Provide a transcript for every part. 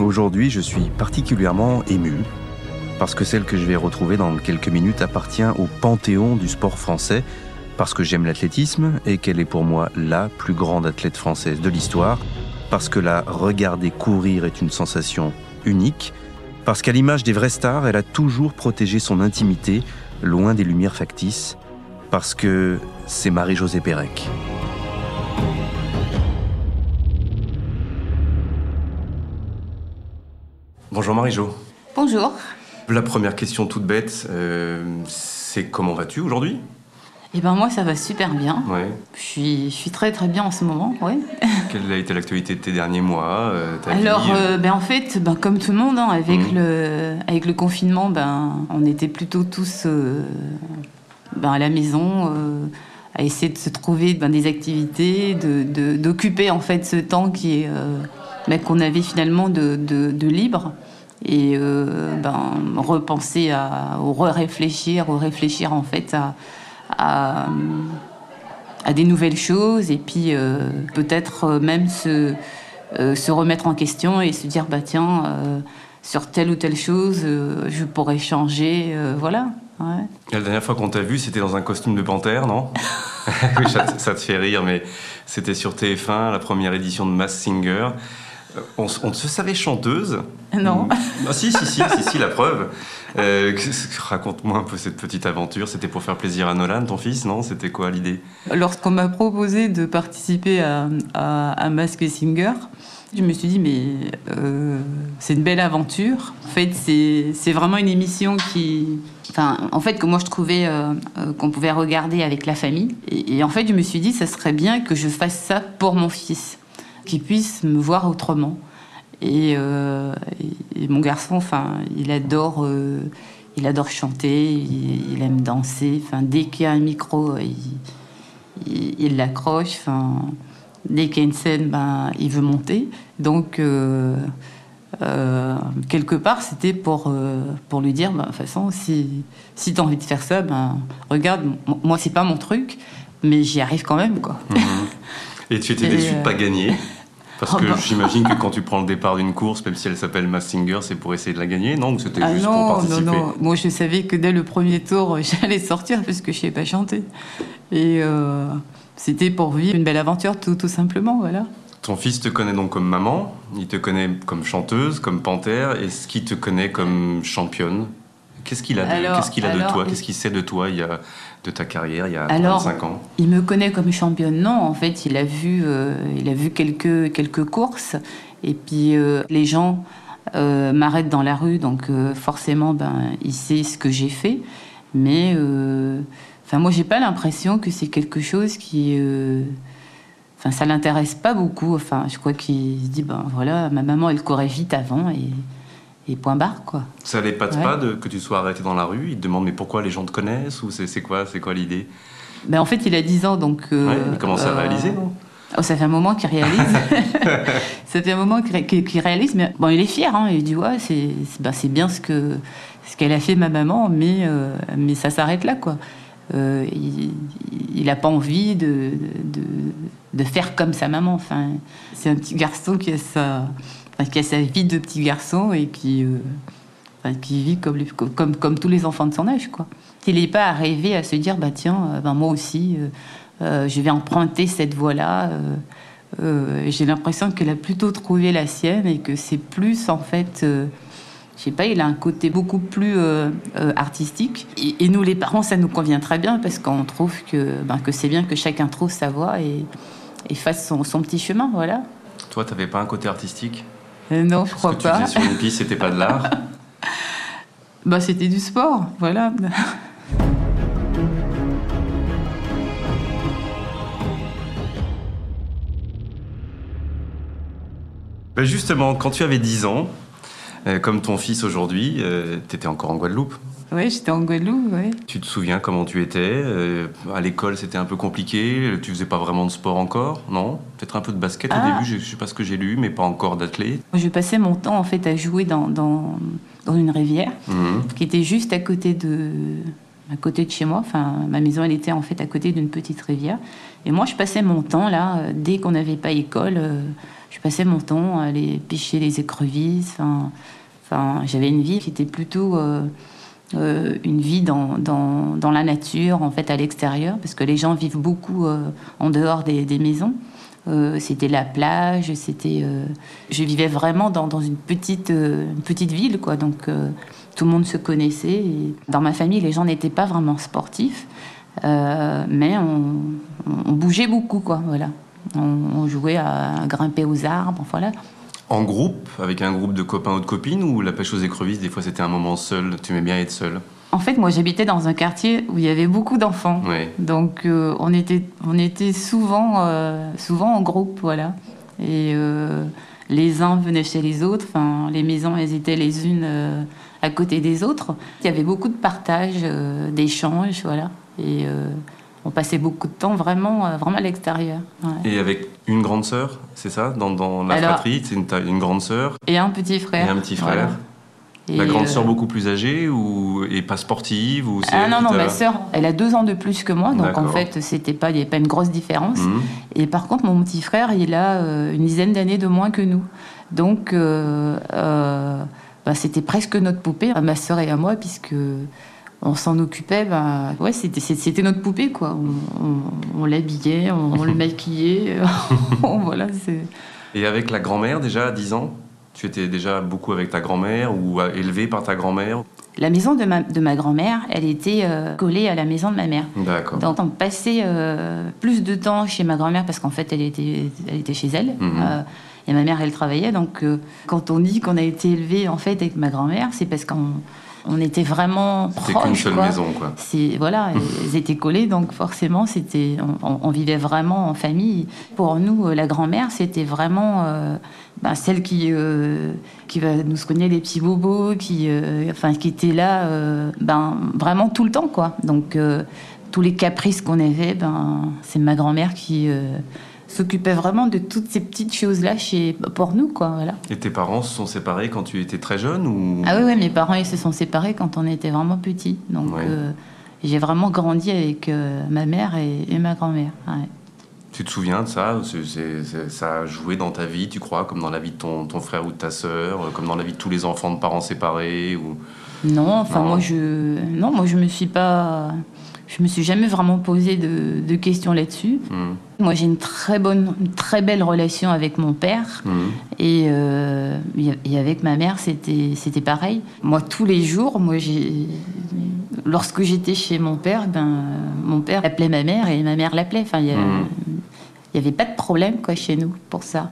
Aujourd'hui, je suis particulièrement ému parce que celle que je vais retrouver dans quelques minutes appartient au panthéon du sport français, parce que j'aime l'athlétisme et qu'elle est pour moi la plus grande athlète française de l'histoire, parce que la regarder courir est une sensation unique, parce qu'à l'image des vraies stars, elle a toujours protégé son intimité loin des lumières factices, parce que c'est Marie-Josée Pérec. Bonjour Marie-Jo. Bonjour. La première question toute bête, euh, c'est comment vas-tu aujourd'hui? Eh ben moi ça va super bien. Ouais. Je suis, je suis très très bien en ce moment, ouais. Quelle a été l'actualité de tes derniers mois euh, ta Alors vie, euh, ben en fait, ben, comme tout le monde, hein, avec Mhm. le avec le confinement, ben on était plutôt tous ben, à la maison. à essayer de se trouver ben, des activités, de- de- d'occuper en fait ce temps qui est, euh, ben, qu'on avait finalement de, de- libre et euh, ben, repenser à, ou réfléchir, ou réfléchir en fait à, à, des nouvelles choses et puis euh, peut-être même se, euh, se remettre en question et se dire bah tiens sur telle ou telle chose je pourrais changer voilà. La dernière fois qu'on t'a vu, c'était dans un costume de panthère, non? Ça, ça te fait rire, mais c'était sur TF1, la première édition de Mass Singer. Euh, On, on se savait chanteuse. Non. Mm. Ah, si, si, si, si, si, la preuve. Euh, Raconte-moi un peu cette petite aventure. C'était pour faire plaisir à Nolan, ton fils, non? C'était quoi l'idée? Lorsqu'on m'a proposé de participer à, à, à Mask Singer je me suis dit mais euh, c'est une belle aventure. En fait c'est vraiment une émission qui enfin en fait que moi je trouvais euh, euh, qu'on pouvait regarder avec la famille. Et, et en fait je me suis dit ça serait bien que je fasse ça pour mon fils qu'il puisse me voir autrement et, euh, et- et mon garçon enfin il adore euh, il adore chanter il, il aime danser enfin dès qu'il y a un micro il l'accroche. Enfin, dès qu'il y a une scène, ben, il veut monter. Donc, euh, quelque part, c'était pour, pour lui dire, ben, de toute façon, si, si tu as envie de faire ça, ben, regarde, moi, c'est pas mon truc, mais j'y arrive quand même. Quoi. Et tu étais déçu de pas gagner Parce Oh, que bah. j'imagine que quand tu prends le départ d'une course, même si elle s'appelle Mass Singer, c'est pour essayer de la gagner, non? Ou c'était Ah juste pour non, non, participer? non. Moi, je savais que dès le premier tour, j'allais sortir parce que je sais pas chanter. Et euh, c'était pour vivre une belle aventure, tout, tout simplement. Voilà. Ton fils te connaît donc comme maman, il te connaît comme chanteuse, comme panthère, est-ce qu'il te connaît comme championne? Qu'est-ce qu'il a de, Alors- a toi? Qu'est-ce qu'il sait de toi, il y a, de ta carrière, il y a Alors, 35 ans Il me connaît comme championne, non. En fait, il a vu, euh, il a vu quelques, quelques courses. Et puis, euh, les gens euh, m'arrêtent dans la rue, donc forcément, ben, il sait ce que j'ai fait. Mais, enfin, moi, j'ai pas l'impression que c'est quelque chose qui. Enfin, ça l'intéresse pas beaucoup. Enfin, je crois qu'il se dit, ben voilà, ma maman, elle courait vite avant et, et point barre, quoi. Ça l'épate Ouais. pas de, que tu sois arrêté dans la rue Il te demande mais pourquoi les gens te connaissent Ou c'est, quoi, c'est quoi l'idée? Ben, en fait, il a 10 ans, donc. euh, Ouais, Il commence à euh, réaliser, non? Oh, ça fait un moment qu'il réalise. ça fait un moment qu'il réalise, mais bon, il est fier. Hein, il dit ouais, c'est ben, bien ce que ce qu'elle a fait ma maman, mais euh, mais ça s'arrête là quoi. Euh, il il a pas envie de, de de faire comme sa maman. Enfin, c'est un petit garçon qui a sa enfin, qui a sa vie de petit garçon et qui euh, qui vit comme, comme, comme, tous les enfants de son âge. Quoi. Il n'est pas arrivé à se dire, bah, tiens, euh, ben, moi aussi, euh, je vais emprunter cette voie-là. J'ai l'impression qu'elle a plutôt trouvé la sienne et que c'est plus, en fait, je sais pas, il a un côté beaucoup plus artistique. Et, nous, les parents, ça nous convient très bien parce qu'on trouve que, ben, que c'est bien que chacun trouve sa voie et, fasse son, son petit chemin, voilà. Toi, t'avais pas un côté artistique? Non, je Ce crois que pas. sur une piste, c'était pas de l'art Bah, c'était du sport, voilà. Ben justement, quand tu avais 10 ans, Euh, comme ton fils aujourd'hui, euh, tu étais encore en Guadeloupe. Oui, j'étais en Guadeloupe, oui. Tu te souviens comment tu étais euh, À l'école, c'était un peu compliqué. Tu faisais pas vraiment de sport encore, non? Peut-être un peu de basket au Ah. début, je, je sais pas ce que j'ai lu, mais pas encore d'athlète. Je passais mon temps en fait à jouer dans, dans, dans une rivière Mhm. qui était juste à côté de à côté de chez moi. Enfin, ma maison elle était en fait à côté d'une petite rivière. Et moi je passais mon temps là euh, dès qu'on n'avait pas école, euh, je passais mon temps à aller pêcher les écrevisses. Enfin, enfin j'avais une vie qui était plutôt euh, euh, une vie dans, dans, la nature, en fait, à l'extérieur, parce que les gens vivent beaucoup euh, en dehors des, maisons. Euh, c'était la plage, c'était. je vivais vraiment dans, dans une petite une petite ville, quoi. Donc tout le monde se connaissait. dans ma famille, les gens n'étaient pas vraiment sportifs, mais on bougeait beaucoup, quoi. Voilà. On, on jouait à, grimper aux arbres, voilà. En groupe, avec un groupe de copains ou de copines, ou la pêche aux écrevisses, des fois c'était un moment seul, tu aimais bien être seul? En fait, moi, j'habitais dans un quartier où il y avait beaucoup d'enfants. Donc euh, on était on était souvent euh, souvent en groupe voilà. Et euh, les uns venaient chez les autres enfin les maisons elles étaient les unes à côté des autres. Il y avait beaucoup de partage d'échanges voilà. Et on passait beaucoup de temps vraiment euh, vraiment à l'extérieur ouais. Et avec une grande sœur, c'est ça Dans, dans la Alors- fratrie, c'est une, grande sœur et un petit frère et un petit frère. voilà. La grande euh, sœur beaucoup plus âgée ou et pas sportive ou ah non non ma sœur elle a deux ans de plus que moi donc en fait c'était pas il n'y avait pas une grosse différence Mhm. Et par contre, mon petit frère, il a euh, une dizaine d'années de moins que nous. Donc, euh, euh, bah, c'était presque notre poupée, à ma sœur et à moi, puisque on s'en occupait. Bah, ouais, c'était, notre poupée, quoi. On, on- on l'habillait, on, on le maquillait. voilà. Et avec la grand-mère déjà à 10 ans Tu étais déjà beaucoup avec ta grand-mère ou euh, élevé par ta grand-mère? La maison de ma, de ma grand-mère, elle était euh, collée à la maison de ma mère. D'accord. Donc on passait euh, plus de temps chez ma grand-mère parce qu'en fait elle était, elle était chez elle. Mhm. Euh, et ma mère elle travaillait. Donc quand on dit qu'on a été élevé en fait avec ma grand-mère, c'est parce qu'on on était vraiment C'était proches. qu'une seule quoi. maison quoi. Voilà, elles étaient collées, donc forcément c'était, on, vivait vraiment en famille. Pour nous, euh, la grand-mère, c'était vraiment euh, ben, celle qui euh, qui va nous soigner les petits bobos, qui euh, enfin qui était là, ben vraiment tout le temps quoi. Donc tous les caprices qu'on avait, ben c'est ma grand-mère qui s'occupait vraiment de toutes ces petites choses là chez pour nous quoi. Voilà. Et tes parents se sont séparés quand tu étais très jeune ou? Ah oui, oui, mes parents ils se sont séparés quand on était vraiment petits. Donc Ouais. euh, j'ai vraiment grandi avec euh, ma mère et, et ma grand-mère. ouais. Tu te souviens de ça? Ça a joué dans ta vie, tu crois, comme dans la vie de ton, ton frère ou de ta sœur, euh, comme dans la vie de tous les enfants de parents séparés ou... Non, enfin Non. moi je non, moi je me suis pas je me suis jamais vraiment posé de, de questions là-dessus. Mhm. Moi j'ai une très bonne une très belle relation avec mon père et, euh, et avec ma mère c'était c'était pareil. Moi tous les jours, moi j'ai lorsque j'étais chez mon père, ben mon père appelait ma mère et ma mère l'appelait. Enfin il y a- Mhm. il y avait pas de problème quoi chez nous pour ça.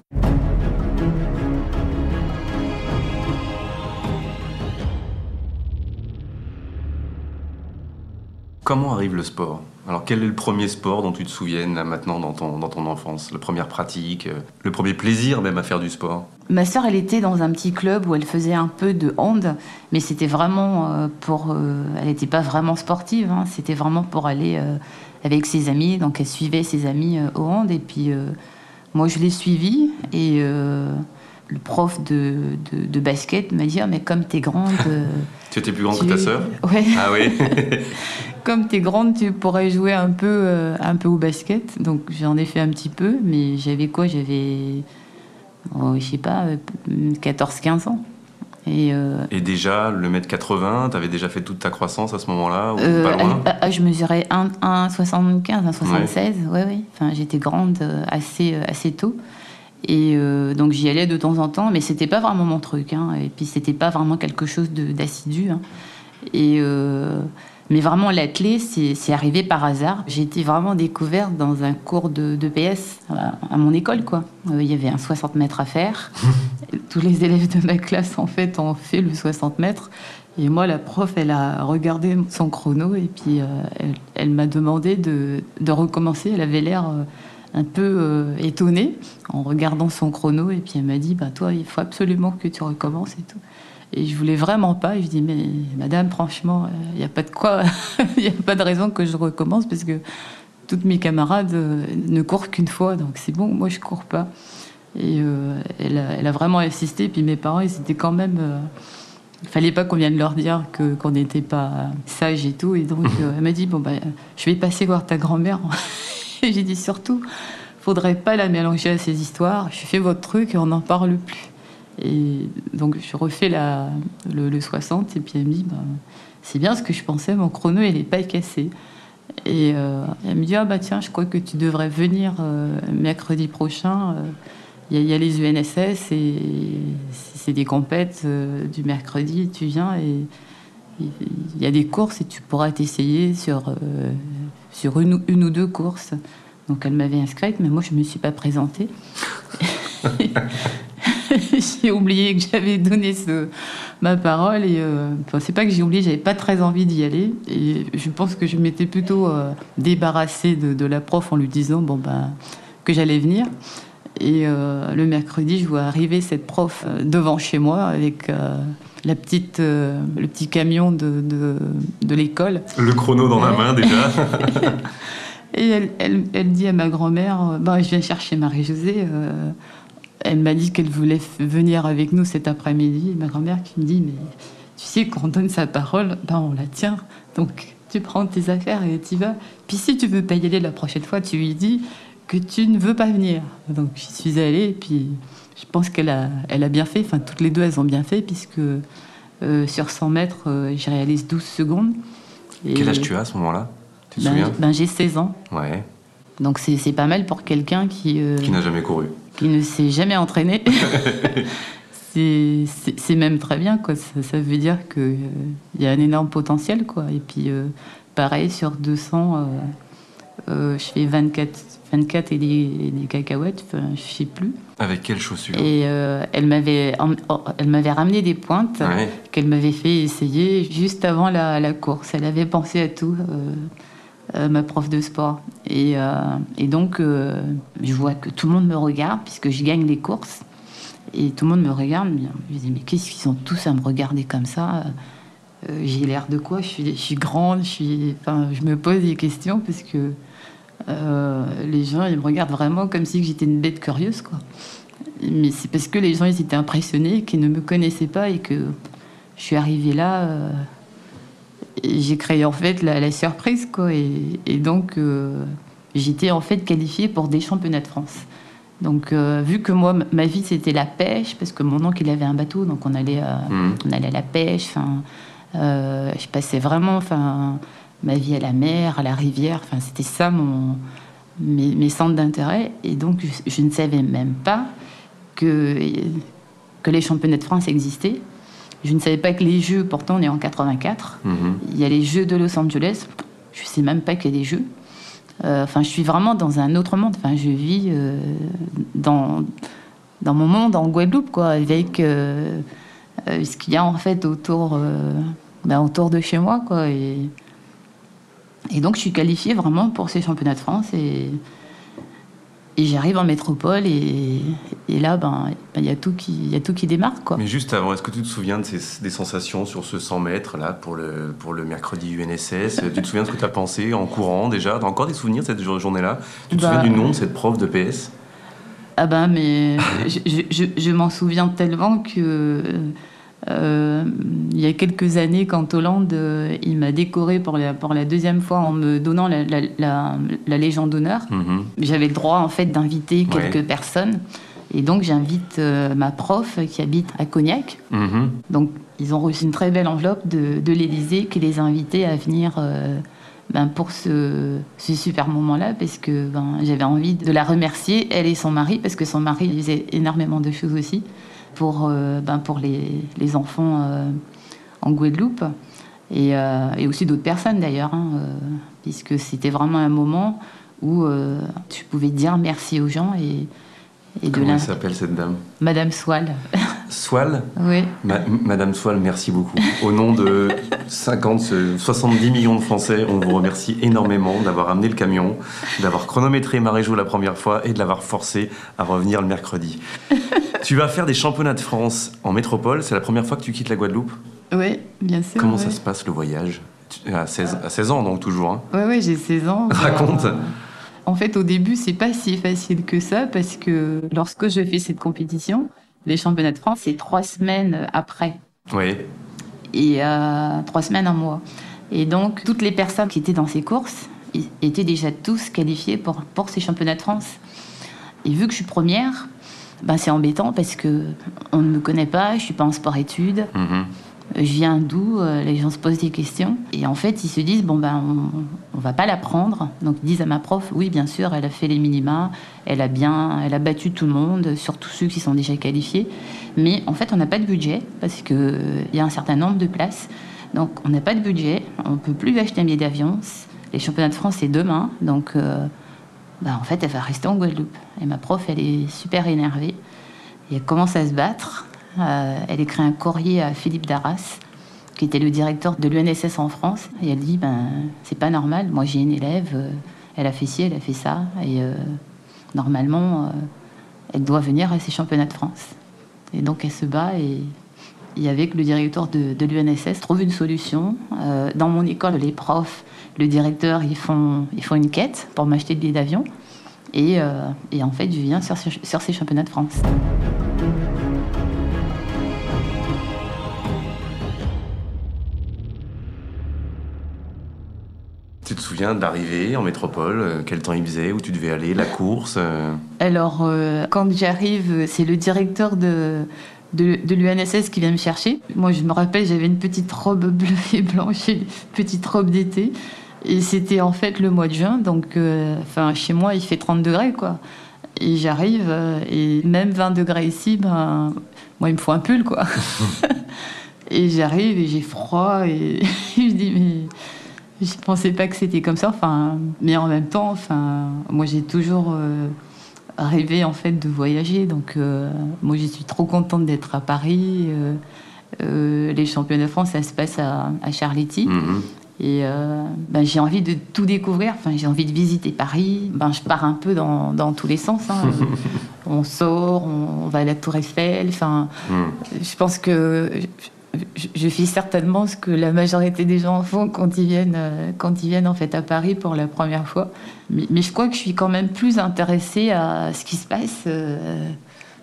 Comment arrive le sport? Alors quel est le premier sport dont tu te souviennes là maintenant dans ton, dans ton enfance? La première pratique, euh, le premier plaisir même à faire du sport? Ma sœur, elle était dans un petit club où elle faisait un peu de hand, mais c'était vraiment euh, pour. euh, elle n'était pas vraiment sportive, hein, c'était vraiment pour aller avec ses amis. Donc elle suivait ses amis au hand, et puis moi je l'ai suivie. Et le prof de, de, de basket m'a dit Ah, mais comme t'es grande. euh, Tu étais plus grande que ta sœur? Ouais, Ah oui comme t'es grande, tu pourrais jouer un peu, euh, un peu au basket. Donc j'en ai fait un petit peu, mais j'avais quoi? J'avais. oh, je sais pas, euh, 14-15 ans. Et euh, Et déjà, le mètre 80, t'avais déjà fait toute ta croissance à ce moment-là ou euh, pas loin? à- à- je mesurais 1,75, 1,76. Ouais. ouais, Enfin, j'étais grande assez, assez tôt. Et euh, donc j'y allais de temps en temps, mais c'était pas vraiment mon truc. hein. Et puis c'était pas vraiment quelque chose d'assidu. hein. Et euh, mais vraiment l'athlé, c'est c'est arrivé par hasard. J'ai été vraiment découverte dans un cours de, de PS à, à mon école, quoi. Euh, Il y avait un 60 mètres à faire. Tous les élèves de ma classe, en fait, ont fait le 60 mètres. Et moi, la prof, elle a regardé son chrono et puis elle, elle m'a demandé de, de recommencer. Elle avait l'air un peu euh, étonnée en regardant son chrono et puis elle m'a dit bah toi, il faut absolument que tu recommences et tout. Et je voulais vraiment pas. Et je dis, mais madame, franchement, il n'y a pas de quoi, il n'y a pas de raison que je recommence parce que toutes mes camarades ne courent qu'une fois, donc c'est bon, moi je cours pas. Et elle, a, elle, a, vraiment insisté. Puis mes parents, ils étaient quand même il fallait pas qu'on vienne leur dire que qu'on n'était pas sage et tout. Et donc euh, elle m'a dit bon bah je vais passer voir ta grand-mère. j'ai dit surtout faudrait pas la mélanger à ces histoires. Je fais votre truc et on n'en parle plus. Et donc je refais le, 60 et puis elle me dit bah, c'est bien ce que je pensais. Mon chrono il est pas cassé. Et euh, elle me dit ah bah tiens je crois que tu devrais venir euh, mercredi prochain. Il y, a les UNSS et c'est des compètes euh, du mercredi, tu viens et il y a des courses et tu pourras t'essayer sur, euh, sur une, une, ou deux courses. Donc elle m'avait inscrite, mais moi je ne me suis pas présentée. j'ai oublié que j'avais donné ce, ma parole et euh, c'est pas que j'ai oublié, j'avais pas très envie d'y aller et je pense que je m'étais plutôt euh, débarrassée de, de, la prof en lui disant bon ben que j'allais venir. Et euh, le mercredi, je vois arriver cette prof euh, devant chez moi avec euh, la petite, le petit camion de, de, l'école. Le chrono dans la main déjà. Et elle, elle, elle, dit à ma grand-mère, bah, je viens chercher Marie-Josée. elle m'a dit qu'elle voulait venir avec nous cet après-midi. Ma grand-mère qui me dit, mais tu sais, quand on donne sa parole, ben, on la tient. Donc tu prends tes affaires et tu y vas. Puis si tu veux pas y aller la prochaine fois, tu lui dis, que tu ne veux pas venir. Donc j'y suis allée et puis je pense qu'elle a, elle a bien fait, enfin toutes les deux elles ont bien fait puisque euh, sur 100 mètres euh, je réalise 12 secondes. Et Quel âge tu as à ce moment-là? Tu te ben, souviens? ben, J'ai 16 ans. Ouais. Donc c'est pas mal pour quelqu'un qui... Euh, qui n'a jamais couru. Qui ne s'est jamais entraîné. c'est même très bien, quoi. Ça, veut dire qu'il il y a un énorme potentiel, quoi. Et puis pareil, sur 200, je fais 24 24 et des, cacahuètes, je sais plus. Avec quelles chaussures Et euh, elle m'avait, elle m'avait ramené des pointes qu'elle m'avait fait essayer juste avant la, course. Elle avait pensé à tout, euh, euh, ma prof de sport. Et, et donc, je vois que tout le monde me regarde puisque je gagne les courses. Et tout le monde me regarde. Je me dis, mais qu'est-ce qu'ils sont tous à me regarder comme ça? J'ai l'air de quoi? Je suis, je suis grande, je, suis, enfin, je me pose des questions parce que euh, les gens, ils me regardent vraiment comme si j'étais une bête curieuse, quoi. Mais c'est parce que les gens, ils étaient impressionnés, qu'ils ne me connaissaient pas et que je suis arrivée là. Euh, j'ai créé en fait la, surprise, quoi. Et, donc, euh, j'étais en fait qualifiée pour des championnats de France. Donc, vu que moi, ma vie, c'était la pêche, parce que mon oncle, il avait un bateau, donc on allait, mmh. on allait à la pêche. Je passais vraiment, enfin, ma vie à la mer, à la rivière. Enfin, c'était ça mon, mes, centres d'intérêt. Et donc, je, ne savais même pas que, que les championnats de France existaient. Je ne savais pas que les Jeux, pourtant on est en 84, mhm. il y a les Jeux de Los Angeles. Je ne sais même pas qu'il y a des Jeux. Euh, enfin, je suis vraiment dans un autre monde. Enfin, je vis euh, dans, dans mon monde en Guadeloupe, quoi, avec euh, ce qu'il y a en fait autour, ben, autour de chez moi, quoi. Et, et donc, je suis qualifiée vraiment pour ces championnats de France. Et, et j'arrive en métropole et, et là, ben, il y, a tout qui, y a tout qui démarre. Quoi. Mais juste avant, est-ce que tu te souviens de ces, des sensations sur ce 100 mètres là, pour, le, pour le mercredi UNSS Tu te souviens de ce que tu as pensé en courant déjà? Tu as encore des souvenirs de cette journée-là? Tu te souviens bah, du nom de cette prof de PS Ah ben, mais je, je, je m'en souviens tellement que euh, il y a quelques années, quand Hollande, euh, il m'a décoré pour la, pour la deuxième fois en me donnant la, la, Légion d'honneur. Mhm. J'avais le droit en fait d'inviter quelques personnes. Et donc j'invite euh, ma prof qui habite à Cognac. Mhm. Donc ils ont reçu une très belle enveloppe de, de l'Élysée qui les a invités à venir ben, pour ce, ce, super moment-là parce que ben, j'avais envie de la remercier, elle et son mari, parce que son mari faisait énormément de choses aussi pour, euh, ben pour les, les enfants euh, en Guadeloupe. Et, euh, et aussi d'autres personnes d'ailleurs, hein, puisque c'était vraiment un moment où tu pouvais dire merci aux gens et, et Comment elle s'appelle cette dame? Madame Swal. Soile Oui. Ma- Madame Soile, merci beaucoup. Au nom de 50, euh, 70 millions de Français, on vous remercie énormément d'avoir amené le camion, d'avoir chronométré Maréjo la première fois et de l'avoir forcé à revenir le mercredi. tu vas faire des championnats de France en métropole. C'est la première fois que tu quittes la Guadeloupe? Oui, bien sûr. Comment ouais. ça se passe le voyage? À 16, à 16 ans donc toujours. hein? Ouais, ouais, j'ai 16 ans. Raconte. Euh, En fait, au début, c'est pas si facile que ça parce que lorsque je fais cette compétition, les championnats de France, c'est trois semaines après. Oui. Et euh, trois semaines, un mois. Et donc, toutes les personnes qui étaient dans ces courses étaient déjà tous qualifiés pour, pour ces championnats de France. Et vu que je suis première, ben c'est embêtant parce que on ne me connaît pas, je suis pas en sport-études. Mhm. Je viens d'où euh, Les gens se posent des questions. Et en fait, ils se disent, bon, ben, on, on va pas la prendre. Donc, ils disent à ma prof, oui, bien sûr, elle a fait les minima, elle a bien, elle a battu tout le monde, surtout ceux qui sont déjà qualifiés. Mais en fait, on n'a pas de budget parce que euh, y a un certain nombre de places. Donc, on n'a pas de budget, on peut plus acheter un billet d'avion. Les championnats de France, c'est demain. Donc, euh, ben, en fait, elle va rester en Guadeloupe. Et ma prof, elle est super énervée. Et elle commence à se battre. Euh, elle écrit un courrier à Philippe Darras, qui était le directeur de l'UNSS en France. Et elle dit ben, c'est pas normal, moi j'ai une élève, euh, elle a fait ci, elle a fait ça. Et euh, normalement, elle doit venir à ces championnats de France. Et donc elle se bat et. Et avec le directeur de, l'UNSS, trouve une solution. Dans mon école, les profs, le directeur, ils font, une quête pour m'acheter le billet d'avion. Et, en fait, je viens sur ces championnats de France. Souviens de l'arrivée en métropole euh, Quel temps il faisait Où tu devais aller La course euh, Alors, euh, quand j'arrive, c'est le directeur de, de, de l'UNSS qui vient me chercher. Moi, je me rappelle, j'avais une petite robe bleue et blanche, une petite robe d'été. Et c'était en fait le mois de juin, donc euh, enfin, chez moi, il fait 30 degrés, quoi. Et j'arrive, euh, et même 20 degrés ici, ben, moi, il me faut un pull, quoi. et j'arrive, et j'ai froid, et je dis, mais je pensais pas que c'était comme ça. Enfin, mais en même temps, enfin, moi, j'ai toujours euh, rêvé en fait de voyager. Donc, euh, moi, je suis trop contente d'être à Paris. Euh, les championnats de France, ça se passe à, à Charletti. mhm. Et ben, j'ai envie de tout découvrir. Enfin, j'ai envie de visiter Paris. Ben, je pars un peu dans, dans tous les sens. hein. on sort, on, on va à la Tour Eiffel. Enfin, Mhm. je pense que je, je fais certainement ce que la majorité des gens font quand ils viennent, euh, quand ils viennent en fait à Paris pour la première fois. Mais, je crois que je suis quand même plus intéressée à ce qui se passe euh,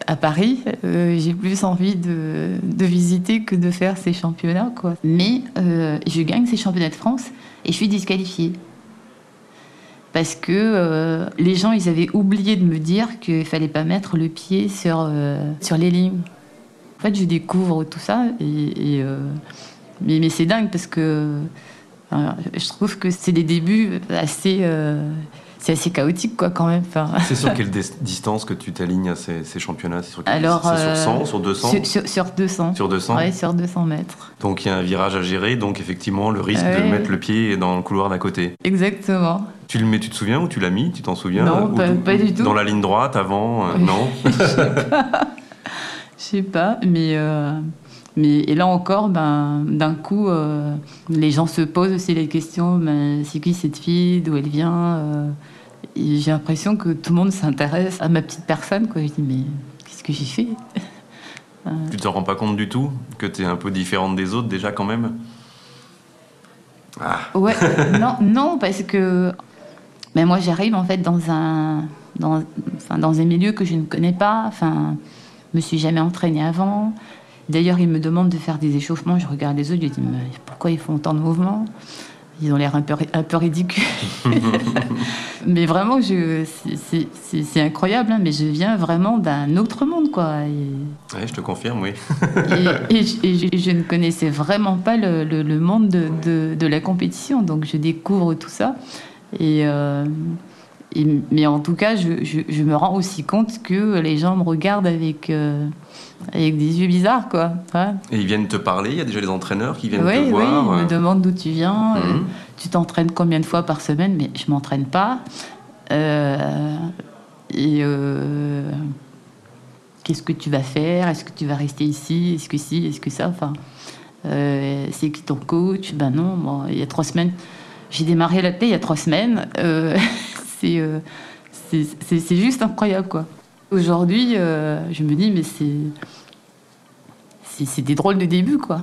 à Paris. Euh, J'ai plus envie de, visiter que de faire ces championnats. Mais je gagne ces championnats de France et je suis disqualifiée. Parce que les gens, ils avaient oublié de me dire qu'il fallait pas mettre le pied sur, sur les lignes. En fait, je découvre tout ça et, et, euh, mais, mais c'est dingue parce que euh, je trouve que c'est des débuts assez, euh, c'est assez chaotique quoi quand même. Enfin, C'est sur quelle dis- distance que tu t'alignes à ces, ces championnats? C'est sur, Alors, sur euh, 100, sur 200 sur, sur, sur 200. Sur 200 Ouais, sur 200 mètres. Donc il y a un virage à gérer, donc effectivement le risque de mettre le pied dans le couloir d'à côté. Exactement. Tu le mets, tu te souviens où tu l'as mis? Tu t'en souviens? Non, Ou- pas- ou- pas du tout. Dans la ligne droite, avant euh, Oui. Non? Je sais pas, mais, euh, mais et là encore, ben, d'un coup, euh, les gens se posent aussi les questions ben, c'est qui cette fille D'où elle vient euh, et J'ai l'impression que tout le monde s'intéresse à ma petite personne. Quoi. Je dis mais qu'est-ce que j'ai fait? Tu te rends pas compte du tout Que tu es un peu différente des autres déjà quand même? Ah, Ouais, non, non, parce que mais moi j'arrive en fait dans un dans, enfin, dans un milieu que je ne connais pas. Enfin, me suis jamais entraînée avant. D'ailleurs, ils me demandent de faire des échauffements. Je regarde les autres, je dis mais pourquoi ils font autant de mouvements? Ils ont l'air un peu, un peu ridicules. mais vraiment, je, c'est- incroyable. hein, mais je viens vraiment d'un autre monde, quoi. Et- ouais, je te confirme, oui. et, et je, et je- je ne connaissais vraiment pas le, le- le monde de, de- de la compétition, donc je découvre tout ça. Et, euh, et- mais en tout cas, je, je- je me rends aussi compte que les gens me regardent avec, euh, avec des yeux bizarres, quoi. Ouais. Et ils viennent te parler, il y a déjà les entraîneurs qui viennent Oui, te oui, voir. ils euh, me demandent d'où tu viens, euh, Mhm. tu t'entraînes combien de fois par semaine, mais je m'entraîne pas. Euh, et, euh, qu'est-ce que tu vas faire? Est-ce que tu vas rester ici? Est-ce que si Est-ce que ça? Enfin, euh, c'est qui ton coach? Ben non, bon, il y a trois semaines, j'ai démarré la il y a trois semaines. Euh, euh, c'est, c'est, juste incroyable, quoi. Aujourd'hui, je me dis, mais c'est, c'est, des drôles de début, quoi.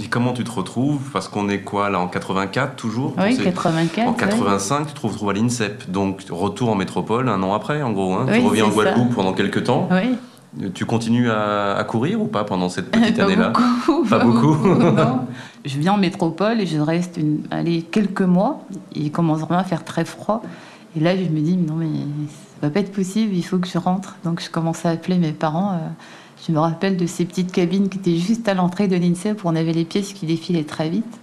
Et comment tu te retrouves? Parce qu'on est quoi là en 84 toujours? Oui, 84. En 85, tu te retrouves à l'INSEP, donc retour en métropole un an après en gros. Hein. tu reviens en Guadeloupe pendant quelques temps. Oui. Tu continues à, courir ou pas pendant cette petite année-là? Pas, beaucoup. non. Je viens en métropole et je reste une, allez, quelques mois. Il commence vraiment à faire très froid. Et là, je me dis, non, mais ça va pas être possible, il faut que je rentre. Donc, je commence à appeler mes parents. Euh, je me rappelle de ces petites cabines qui étaient juste à l'entrée de l'INSEP où on avait les pièces qui défilaient très vite.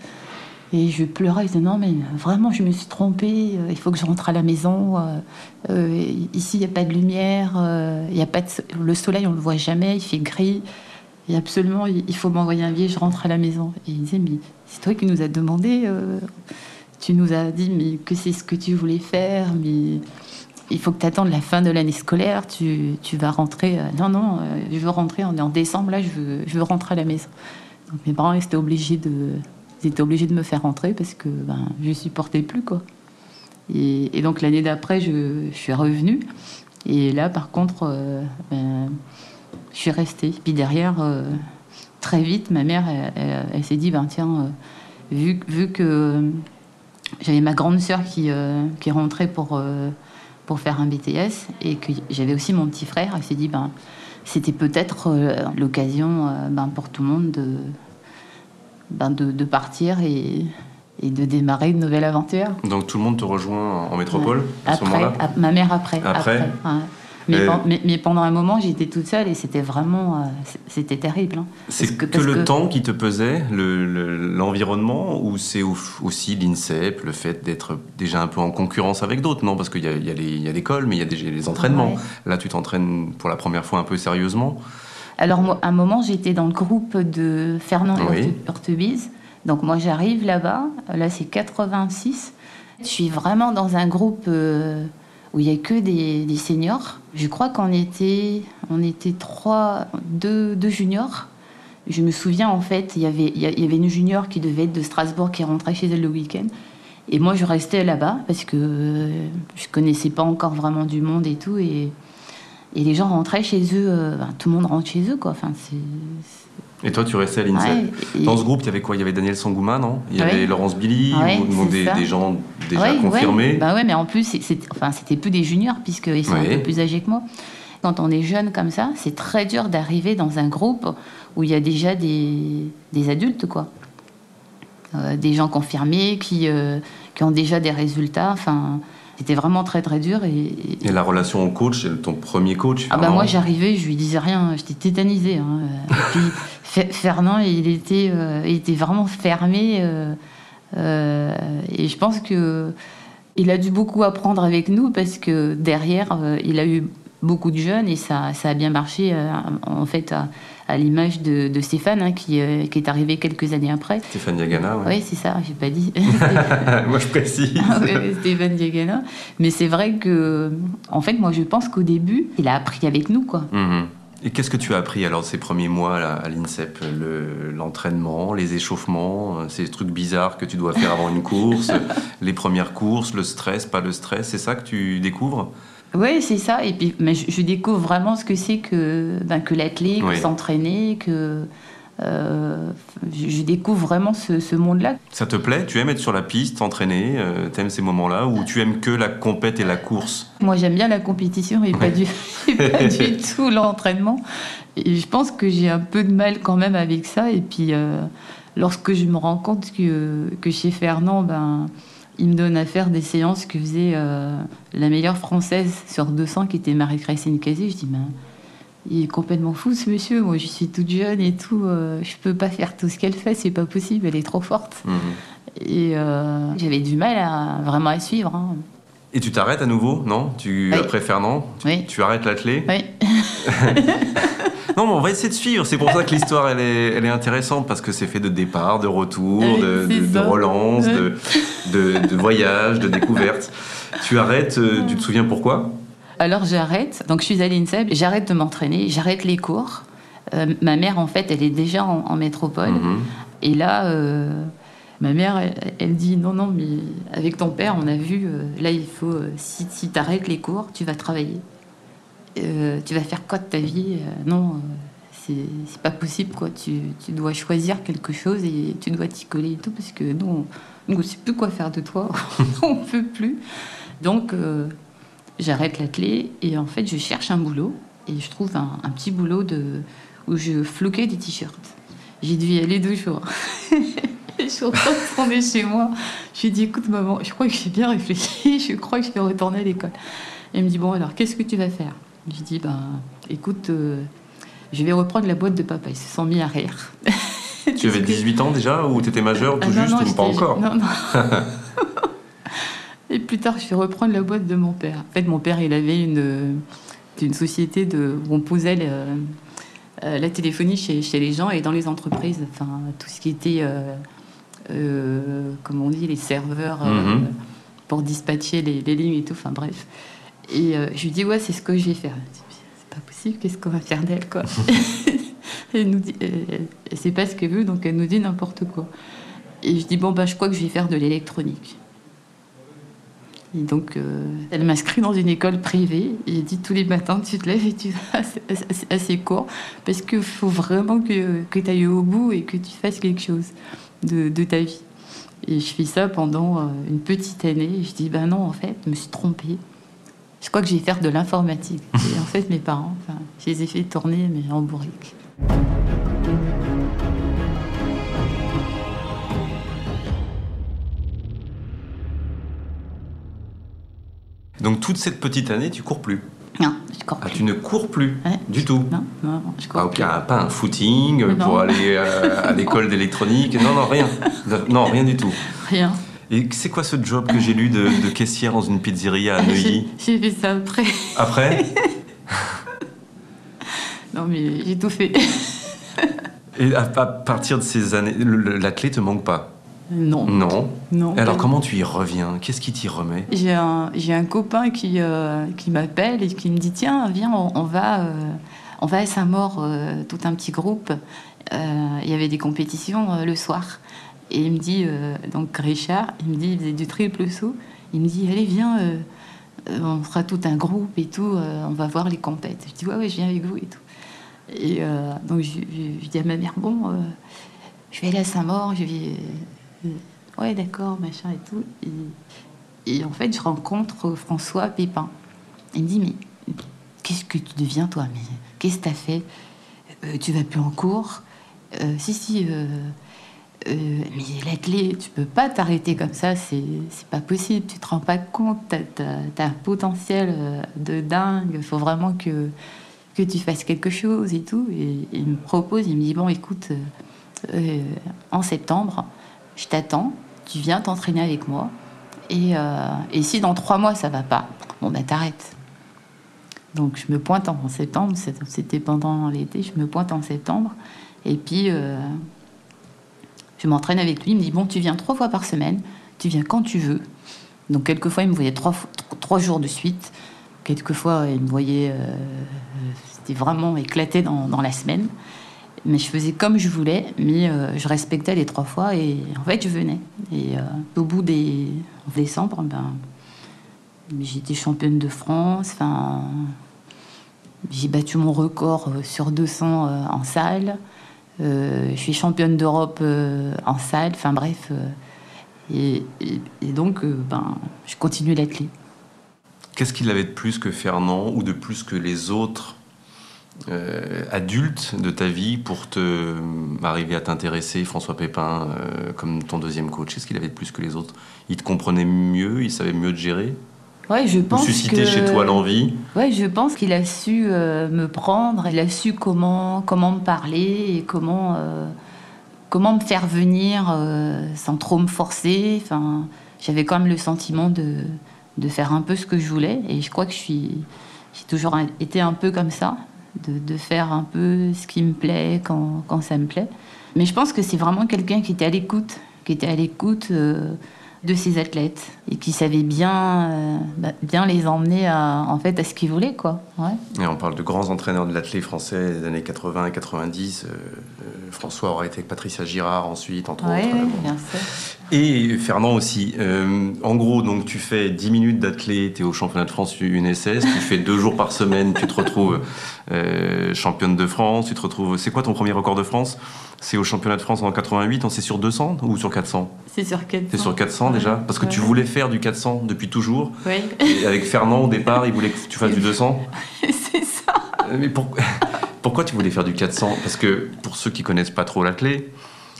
Et je pleurais, je disais non mais vraiment je me suis trompée, euh, il faut que je rentre à la maison, euh, ici il n'y a pas de lumière, il y a pas le soleil on ne le voit jamais, il fait gris, et absolument il faut m'envoyer un billet, je rentre à la maison. Et il disait mais c'est toi qui nous as demandé, tu nous as dit mais que c'est ce que tu voulais faire, mais il faut que tu attendes la fin de l'année scolaire, tu, tu, vas rentrer, non non, je veux rentrer, on est en décembre là, je veux, je veux rentrer à la maison. Donc mes parents étaient obligés de ils étaient obligés de me faire rentrer parce que ben, je supportais plus quoi. Et, donc l'année d'après, je, suis revenue. Et là, par contre, euh, ben, je suis restée. Puis derrière, euh, très vite, ma mère, elle, s'est dit, ben tiens, euh, vu, vu que j'avais ma grande sœur qui, qui rentrait pour, pour faire un BTS et que j'avais aussi mon petit frère, elle s'est dit, ben c'était peut-être l'occasion ben, pour tout le monde de ben de, partir et, et, de démarrer une nouvelle aventure. Donc tout le monde te rejoint en métropole à ce moment-là Ma mère après. Après, Mais, mais, pendant un moment, j'étais toute seule et c'était vraiment, euh, c'était terrible. Hein. C'est que, le temps qui te pesait, l'environnement, ou c'est aussi l'INSEP, le fait d'être déjà un peu en concurrence avec d'autres? Non, parce qu'il y a, y a l'école, mais il y a déjà les entraînements. Là, tu t'entraînes pour la première fois un peu sérieusement. Alors, moi, à un moment, j'étais dans le groupe de Fernand oui. Donc, moi, j'arrive là-bas. Là, c'est 86. Je suis vraiment dans un groupe euh, où il n'y a que des, seniors. Je crois qu'on était, on était trois, deux, juniors. Je me souviens, en fait, il y, avait, y avait une junior qui devait être de Strasbourg qui rentrait chez elle le week-end. Et moi, je restais là-bas parce que euh, je connaissais pas encore vraiment du monde et tout. Et les gens rentraient chez eux, euh, tout le monde rentre chez eux, quoi. Enfin, et toi, tu restais à l'INSEP. Dans ce groupe, il y avait quoi? Il y avait Daniel Sangouma, non? Il y avait Laurence Billy, ou, des, des, gens déjà confirmés. Bah ouais, mais en plus, c'était enfin, peu des juniors, puisqu'ils sont un peu plus âgés que moi. Quand on est jeune comme ça, c'est très dur d'arriver dans un groupe où il y a déjà des, des adultes, quoi. Euh, des gens confirmés qui, euh, qui ont déjà des résultats. Enfin, c'était vraiment très très dur. Et, et, la relation au coach, ton premier coach Ah bah moi j'arrivais, je lui disais rien, j'étais tétanisée. Hein. Et puis Fernand, il était, euh, il était vraiment fermé. Euh, euh, et je pense que il a dû beaucoup apprendre avec nous parce que derrière, il a eu beaucoup de jeunes et ça, ça a bien marché en fait à l'image de, Stéphane, hein, qui, euh, qui, est arrivé quelques années après. Stéphane Diagana, oui. Oui, c'est ça, j'ai pas dit. moi, je précise. Ah Stéphane Diagana. Mais c'est vrai que, en fait, moi, je pense qu'au début, il a appris avec nous, quoi. Mhm. Et qu'est-ce que tu as appris alors ces premiers mois à l'INSEP? L'entraînement, les échauffements, euh, ces trucs bizarres que tu dois faire avant une course, les premières courses, le stress, pas le stress, c'est ça que tu découvres? Oui, c'est ça. Et puis, mais je, découvre vraiment ce que c'est que, ben, que l'athlète, s'entraîner, que euh, je, découvre vraiment ce, monde-là. Ça te plaît? Tu aimes être sur la piste, t'entraîner euh, T'aimes ces moments-là Ou tu aimes que la compète et la course? Moi, j'aime bien la compétition et pas, du, pas du tout l'entraînement. Et je pense que j'ai un peu de mal quand même avec ça. Et puis, euh, lorsque je me rends compte que, que chez Fernand, ben il me donne à faire des séances que faisait euh, la meilleure française sur 200, qui était Marie-Christine Cazé. Je dis, ben, il est complètement fou ce monsieur. Moi, je suis toute jeune et tout. Euh, je peux pas faire tout ce qu'elle fait. C'est pas possible. Elle est trop forte. Mhm. Et euh, j'avais du mal à vraiment à suivre. Hein. Et tu t'arrêtes à nouveau, non? Tu, Après Fernand, oui. tu arrêtes l'athlé Oui. Non, mais on va essayer de suivre. C'est pour ça que l'histoire, elle est, elle est intéressante parce que c'est fait de départ, de retour, de, de, relance, de, de, voyage, de découverte. Tu arrêtes, euh, tu te souviens pourquoi? Alors j'arrête. Donc je suis à l'INSEP, j'arrête de m'entraîner, j'arrête les cours. Euh, ma mère, en fait, elle est déjà en, métropole. Mhm. Et là, euh, ma mère, elle, dit non, non, mais avec ton père, on a vu, euh, là, il faut, si, si tu arrêtes les cours, tu vas travailler. tu vas faire quoi de ta vie Non, c'est pas possible, quoi. Tu, tu, dois choisir quelque chose et tu dois t'y coller et tout, parce que nous, on ne sait plus quoi faire de toi, on ne peut plus. Donc, j'arrête l'athlé et en fait, je cherche un boulot et je trouve un, un petit boulot de où je floquais des t-shirts. J'ai dû y aller deux jours. je suis retournée chez moi. Je lui ai dit écoute, maman, je crois que j'ai bien réfléchi, je crois que je vais retourner à l'école. Elle me dit bon, alors qu'est-ce que tu vas faire? Je lui dis ben, écoute, euh, je vais reprendre la boîte de papa. Ils se sont mis à rire. tu avais 18 ans déjà ou tu étais majeur tout ah, juste ou pas encore? Non, non. Et plus tard, je vais reprendre la boîte de mon père. En fait, mon père, il avait une, une société de, où on posait euh, la téléphonie chez, chez, les gens et dans les entreprises. Enfin, tout ce qui était, euh, euh comme on dit, les serveurs euh, mhm. pour dispatcher les, les, lignes et tout. Enfin, bref. Et je lui dis, ouais, c'est ce que je vais faire. C'est pas possible, qu'est-ce qu'on va faire d'elle, quoi? Elle nous dit, c'est pas ce qu'elle veut, donc elle nous dit n'importe quoi. Et je dis, bon, bah, je crois que je vais faire de l'électronique. Et donc, euh, elle m'inscrit dans une école privée et elle dit tous les matins, tu te lèves et tu vas à ces cours parce qu'il faut vraiment que, que tu ailles au bout et que tu fasses quelque chose de, de ta vie. Et je fais ça pendant euh, une petite année et je dis, ben non, en fait, je me suis trompée. Je crois que je vais faire de l'informatique. et en fait, mes parents, enfin, je les ai fait tourner, mais en bourrique. Donc toute cette petite année, tu cours plus non, je cours ah, tu ne cours plus du tout Non, non, je cours ah, Pas un footing pour aller euh, à l'école d'électronique Non, non, rien. Non, rien du tout. Rien. Et c'est quoi ce job que j'ai lu de, caissière dans une pizzeria à Neuilly? J'ai fait ça après. Après? Non, mais j'ai tout fait. Et à, partir de ces années, la clé te manque pas? Non. Non. non Alors comment tu y reviens? Qu'est-ce qui t'y remet? J'ai un, un, copain qui, euh, qui m'appelle et qui me dit tiens, viens, on, va, euh, on va à Saint-Maur, euh, tout un petit groupe. Il y avait des compétitions le soir. Et il me dit, donc Richard, il me dit, il faisait du triple saut. Il me dit, allez, viens, on fera tout un groupe et tout, on va voir les compètes. Je dis, ouais, ouais, je viens avec vous et tout. Et donc je, je, dis à ma mère, bon, je vais aller à Saint-Maur, je vais ouais, d'accord, machin et tout. Et, en fait, je rencontre François Pépin. Il me dit, mais qu'est-ce que tu deviens, toi? Mais qu'est-ce que tu as fait? Euh, Tu vas plus en cours? Euh, Si, si. Euh, mais la clé, tu peux pas t'arrêter comme ça, c'est pas possible. Tu te rends pas compte, tu as, un potentiel de dingue. Faut vraiment que, que tu fasses quelque chose et tout. Et, il me propose, il me dit Bon, écoute, en septembre, je t'attends, tu viens t'entraîner avec moi. Et, euh, et, si dans trois mois ça va pas, bon ben t'arrêtes. Donc je me pointe en septembre, c'était pendant l'été, je me pointe en septembre. Et puis euh, je m'entraîne avec lui, il me dit bon tu viens trois fois par semaine, tu viens quand tu veux. Donc quelquefois il me voyait trois, jours de suite, quelquefois il me voyait, euh, c'était vraiment éclaté dans la semaine. Mais je faisais comme je voulais, mais euh, je respectais les trois fois et en fait je venais. Et euh, au bout des décembre, ben, j'étais championne de France. J'ai battu mon record euh, sur 200 en salle. je suis championne d'Europe en salle. Enfin bref. Et, et, donc, ben, je continue l'athlète. Qu'est-ce qu'il avait de plus que Fernand ou de plus que les autres euh, adulte de ta vie pour te euh, arriver à t'intéresser, François Pépin, euh, comme ton deuxième coach? Est-ce qu'il avait plus que les autres? Il te comprenait mieux? Il savait mieux te gérer? Ouais, je pense susciter chez toi l'envie? Ouais, je pense qu'il a su me prendre, il a su comment, comment me parler et comment, comment me faire venir sans trop me forcer. Enfin, J'avais quand même le sentiment de, de faire un peu ce que je voulais et je crois que je suis j'ai toujours été un peu comme ça de, faire un peu ce qui me plaît quand, ça me plaît. Mais je pense que c'est vraiment quelqu'un qui était à l'écoute, qui était à l'écoute euh, de ses athlètes et qui savait bien, euh, bah, bien les emmener à, en fait, à ce qu'ils voulaient. Quoi. Ouais. Et on parle de grands entraîneurs de l'athlète français des années 80 et 90. Euh, euh, François aurait été avec Patricia Girard ensuite, entre Ouais, autres. Bon. bien. Et Fernand aussi. Euh, en gros, donc tu fais 10 minutes d'athlète, tu es au championnat de France UNSS, tu fais deux jours par semaine, tu te retrouves euh, championne de France, tu te retrouves... C'est quoi ton premier record de France? C'est au championnat de France en 88, on c'est sur 200 ou sur 400 C'est sur 400. C'est sur 400 déjà? Parce que tu voulais faire du 400 depuis toujours. Oui, Et avec Fernand, au départ, il voulait que tu fasses du 200. c'est ça. Euh, Mais pour- pourquoi tu voulais faire du 400 Parce que pour ceux qui connaissent pas trop l'athlète,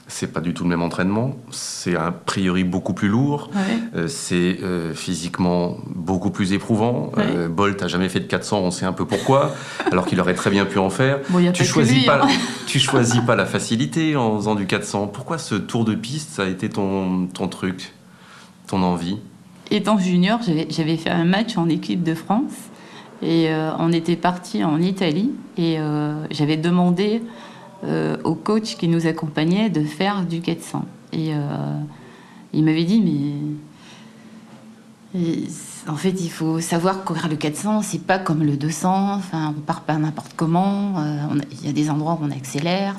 c'est pas du tout le même entraînement. C'est a priori beaucoup plus lourd. Ouais. Euh, c'est euh, physiquement beaucoup plus éprouvant. Ouais. Euh, Bolt a jamais fait de 400, on sait un peu pourquoi, alors qu'il aurait très bien pu en faire. Bon, Tu choisis lui, pas, hein. tu choisis pas la facilité en faisant du 400. Pourquoi ce tour de piste, ça a été ton, ton truc, ton envie? Étant junior, j'avais fait un match en équipe de France et euh, on était parti en Italie et euh, j'avais demandé euh, au coach qui nous accompagnait de faire du 400. Et il m'avait dit, mais en fait, il faut savoir courir le 400, c'est pas comme le 200, enfin, on part pas n'importe comment, il y a des endroits où on accélère.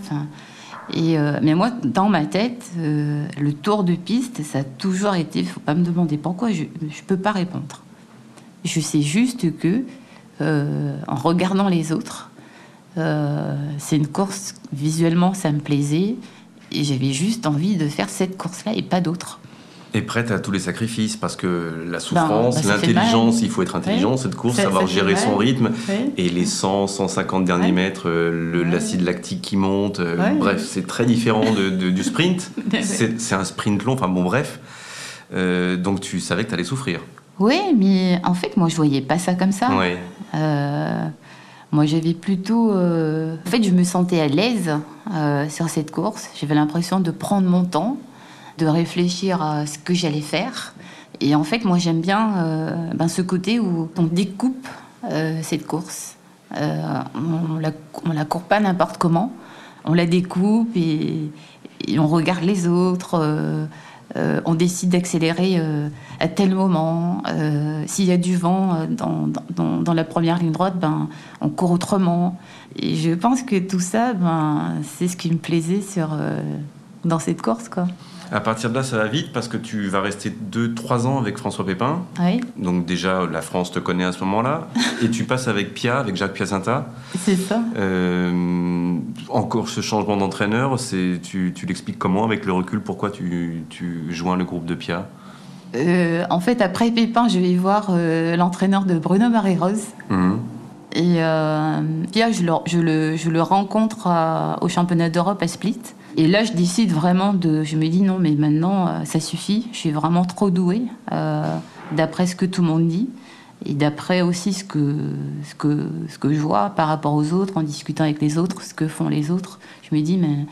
Et mais moi, dans ma tête, le tour de piste, ça a toujours été. Faut pas me demander pourquoi. Je je peux pas répondre. Je sais juste que euh, en regardant les autres, euh, c'est une course visuellement, ça me plaisait et j'avais juste envie de faire cette course-là et pas d'autre. Et prête à tous les sacrifices, parce que la souffrance, bah, l'intelligence, il faut être intelligent, Ouais. cette course, Ça- savoir ça gérer son rythme. Ouais. Et les 100, 150 derniers Ouais. mètres, euh, l'acide lactique qui monte, euh, bref, c'est très différent de- de- du sprint. C'est c'est un sprint long, enfin bon, bref. Euh, donc tu savais que tu allais souffrir. Oui, mais en fait, moi, je voyais pas ça comme ça. Euh, moi, j'avais plutôt. euh, En fait, je me sentais à l'aise euh, sur cette course. J'avais l'impression de prendre mon temps, de réfléchir à ce que j'allais faire. Et en fait, moi, j'aime bien ben, ce côté où on découpe cette course. On, la, on la court pas n'importe comment. On la découpe et, et on regarde les autres. Euh, on décide d'accélérer euh, à tel moment. Euh, S'il y a du vent dans, dans- la première ligne droite, ben, on court autrement. Et je pense que tout ça, ben, c'est ce qui me plaisait sur, dans cette course. Quoi. À partir de là, ça va vite parce que tu vas rester 2-3 ans avec François Pépin. Oui, Donc déjà, la France te connaît à ce moment-là. et tu passes avec Pia, avec Jacques Piacenza. c'est ça. Euh, encore ce changement d'entraîneur, c'est tu, tu l'expliques comment avec le recul Pourquoi tu, tu joins le groupe de Pia? Euh, en fait, après Pépin, je vais voir euh, l'entraîneur de Bruno Marie-Rose. Mhm. Et euh, Pia, je le, je le, je le rencontre à- au championnat d'Europe à Split. Et là, je décide vraiment de. Je me dis non, mais maintenant, euh, ça suffit. Je suis vraiment trop douée, euh, d'après ce que tout le monde dit. Et d'après aussi ce que, ce, que, ce que je vois par rapport aux autres, en discutant avec les autres, ce que font les autres. Je me dis, mais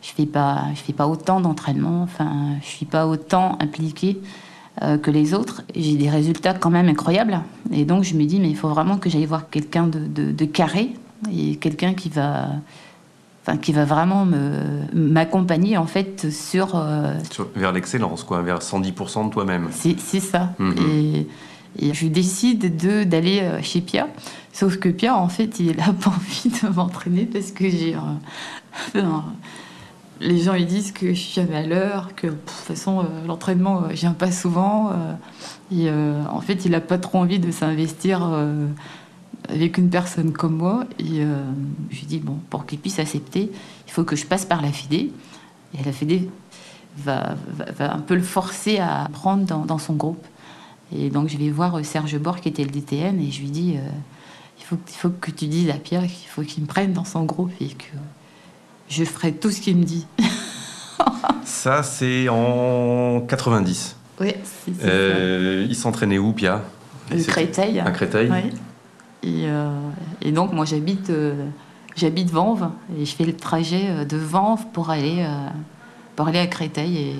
je fais fais pas autant d'entraînement, enfin, je suis pas autant impliquée euh, que les autres. J'ai des résultats quand même incroyables. Et donc, je me dis, mais il faut vraiment que j'aille voir quelqu'un de- de carré et quelqu'un qui va, enfin, qui va vraiment me- m'accompagner en fait sur. euh, Sur- Vers l'excellence, quoi, vers 110% de toi-même. c'est ça. Mhm. Et, et je décide de d'aller euh, chez Pia. Sauf que Pia, en fait, il n'a pas envie de m'entraîner parce que j'ai. euh, les gens ils disent que je suis jamais à l'heure, que de toute façon euh, l'entraînement je viens pas souvent. et en fait, il a pas trop envie de s'investir avec une personne comme moi. Et euh, je lui dis bon, pour qu'il puisse accepter, il faut que je passe par la Fédé. Et la Fédé va, va, va un peu le forcer à prendre dans, dans son groupe. Et donc je vais voir euh, Serge Bord qui était le DTN et je lui dis euh, il, faut, il faut que tu dises à Pierre qu'il faut qu'il me prenne dans son groupe et que je ferai tout ce qu'il me dit. Ça, c'est en 90. Oui, c'est c'est Euh, il s'entraînait où, Pia? Ça. Le Créteil. À Créteil? Ouais. Et, euh, et donc moi j'habite euh, j'habite Vanves et je fais le trajet euh, de Vanves pour aller pour aller à Créteil et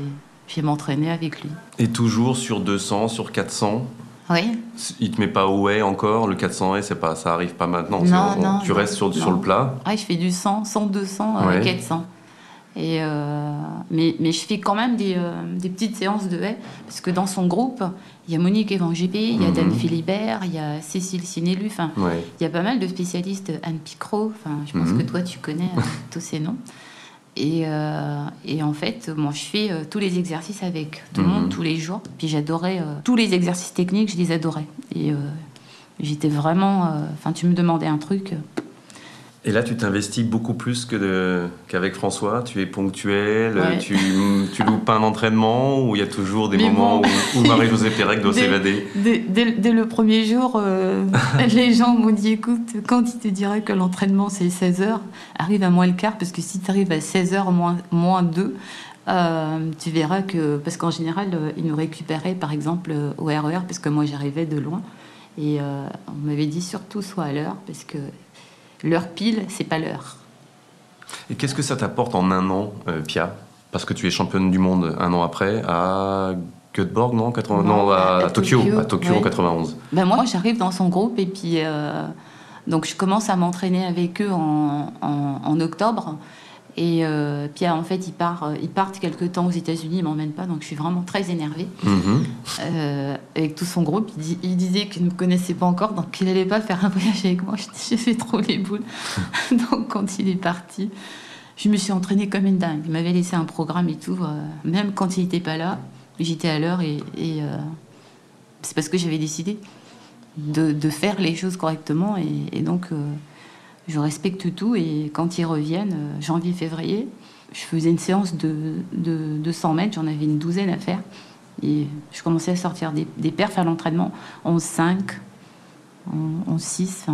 je vais m'entraîner avec lui. Et toujours sur 200, sur 400 Oui. Il te met pas au way encore? Le 400 way, c'est pas, ça arrive pas maintenant. Non, non, Tu non, restes sur, sur le plat? Ah, je fais du 100, 100, 200, euh, Ouais. 400. Et, euh, mais, mais, je fais quand même des, des, petites séances de haie, parce que dans son groupe, il y a Monique Evangépé, il y a Dan mhm. Philibert, il y a Cécile Sinélu, enfin, il y a pas mal de spécialistes, Anne Picrot, enfin, je pense mhm. que toi tu connais tous ces noms. Et, et, en fait, moi, je fais tous les exercices avec tout le monde mhm. tous les jours. Puis j'adorais tous les exercices techniques, je les adorais. Et j'étais vraiment. Enfin, tu me demandais un truc. Et là, tu t'investis beaucoup plus que qu'avec François. Tu es ponctuel, tu, tu loupes pas un entraînement ou il y a toujours des moments où, Marie-Josée Pérec doit s'évader dès, le premier jour, euh, les gens m'ont dit écoute, quand il te dirait que l'entraînement c'est 16h, arrive à moins le quart, parce que si tu arrives à 16h moins, moins 2, euh, tu verras que. Parce qu'en général, euh, ils nous récupéraient par exemple au RER, parce que moi j'arrivais de loin. Et on m'avait dit surtout sois à l'heure, parce que L'heure pile, c'est pas l'heure. Et qu'est-ce que ça t'apporte en un an, euh, Pia? Parce que tu es championne du monde un an après à Göteborg, non, 80... non, à, Tokyo, à Tokyo en 91. Ben moi, j'arrive dans son groupe et puis euh, donc je commence à m'entraîner avec eux en, en octobre. Et euh, Pierre, en fait, ils, part, euh, ils partent quelque temps aux États-Unis, ils m'emmènent pas, donc je suis vraiment très énervée. Mhm. Euh, avec tout son groupe, il, disait qu'il ne me connaissait pas encore, donc qu'il n'allait pas faire un voyage avec moi. J'ai fait trop les boules. donc quand il est parti, je me suis entraînée comme une dingue. Il m'avait laissé un programme et tout. même quand il n'était pas là, j'étais à l'heure et, c'est parce que j'avais décidé de, de, faire les choses correctement. Et, et donc je respecte tout et quand ils reviennent, euh, janvier-février, je faisais une séance de, de, 200 mètres, j'en avais une douzaine à faire. Et je commençais à sortir des, des perfs à l'entraînement, 11-5, 11-6,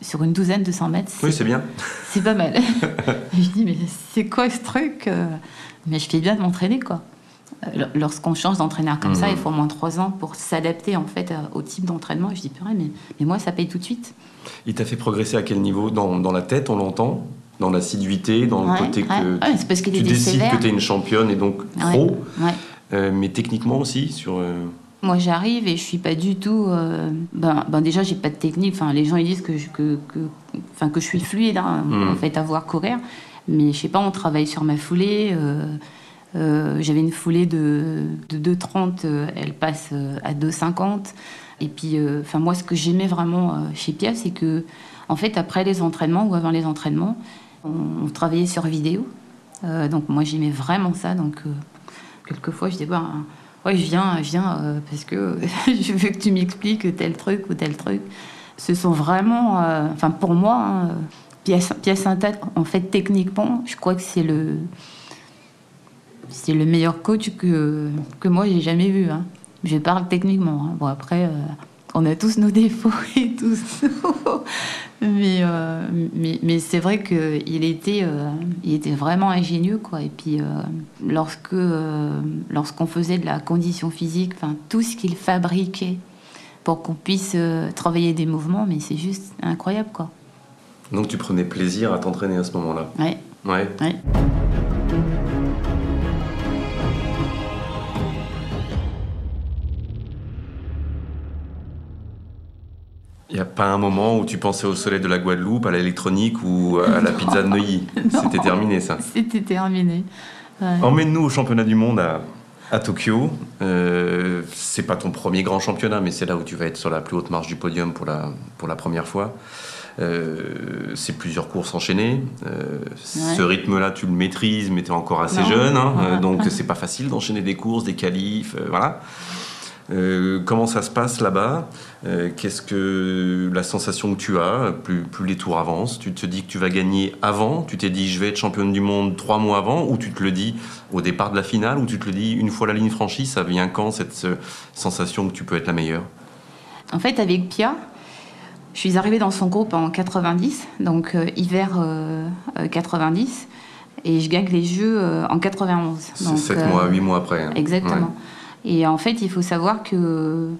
sur une douzaine de 100 mètres. Oui, c'est bien. C'est pas mal. je dis, mais c'est quoi ce truc euh? Mais je fais bien de m'entraîner, quoi. Euh, lorsqu'on change d'entraîneur comme ça, il mmh. faut au moins 3 ans pour s'adapter en fait au type d'entraînement. Je dis, mais, mais moi, ça paye tout de suite. Il t'a fait progresser à quel niveau? Dans, dans, la tête, on l'entend? Dans l'assiduité Dans le côté que parce tu, décides que tu es une championne et donc pro euh, Mais techniquement aussi sur... Euh, moi, j'arrive et je suis pas du tout. Euh, ben, ben, déjà, j'ai pas de technique. Enfin, les gens ils disent que je, que, que, que je suis fluide hein, hmm. en fait à voir courir, mais je sais pas. On travaille sur ma foulée. J'avais une foulée de, de 2,30, elle passe à 2,50. Et puis, euh, enfin, moi, ce que j'aimais vraiment euh, chez Pia, c'est que, en fait, après les entraînements ou avant les entraînements, on, travaillait sur vidéo. Euh, donc, moi, j'aimais vraiment ça. Donc, quelquefois, je disais, bah, ouais, je viens, je viens, parce que je veux que tu m'expliques tel truc ou tel truc. Ce sont vraiment, enfin, pour moi, hein, pièce, pièce en fait, techniquement, je crois que c'est le, c'est le meilleur coach que, que moi j'ai jamais vu. Hein. Je parle techniquement. Hein. Bon, après, euh, on a tous nos défauts et tous mais, euh, mais, mais c'est vrai qu'il était, euh, il était vraiment ingénieux. Quoi. Et puis, lorsque, lorsqu'on faisait de la condition physique, tout ce qu'il fabriquait pour qu'on puisse travailler des mouvements, mais c'est juste incroyable. Quoi. Donc, tu prenais plaisir à t'entraîner à ce moment-là? Oui. Ouais. ouais. Il n'y a pas un moment où tu pensais au soleil de la Guadeloupe, à l'électronique ou à la pizza de Neuilly C'était terminé ça C'était terminé. Emmène-nous au championnat du monde à, à Tokyo. Euh, c'est pas ton premier grand championnat, mais c'est là où tu vas être sur la plus haute marche du podium pour la, pour la première fois. Euh, c'est plusieurs courses enchaînées. Euh, ce rythme-là, tu le maîtrises, mais tu es encore assez jeune, hein. euh, donc c'est pas facile d'enchaîner des courses, des qualifs, voilà. Euh, comment ça se passe là-bas? Euh, Qu'est-ce que la sensation que tu as? Plus, plus, les tours avancent Tu te dis que tu vas gagner avant Tu t'es dit je vais être championne du monde trois mois avant Ou tu te le dis au départ de la finale Ou tu te le dis une fois la ligne franchie Ça vient quand cette sensation que tu peux être la meilleure? En fait, avec Pia, je suis arrivée dans son groupe en 90, donc euh, hiver 90, et je gagne les Jeux en 91. C'est 7 mois, 8 mois après. Hein. Exactement. Et en fait, il faut savoir que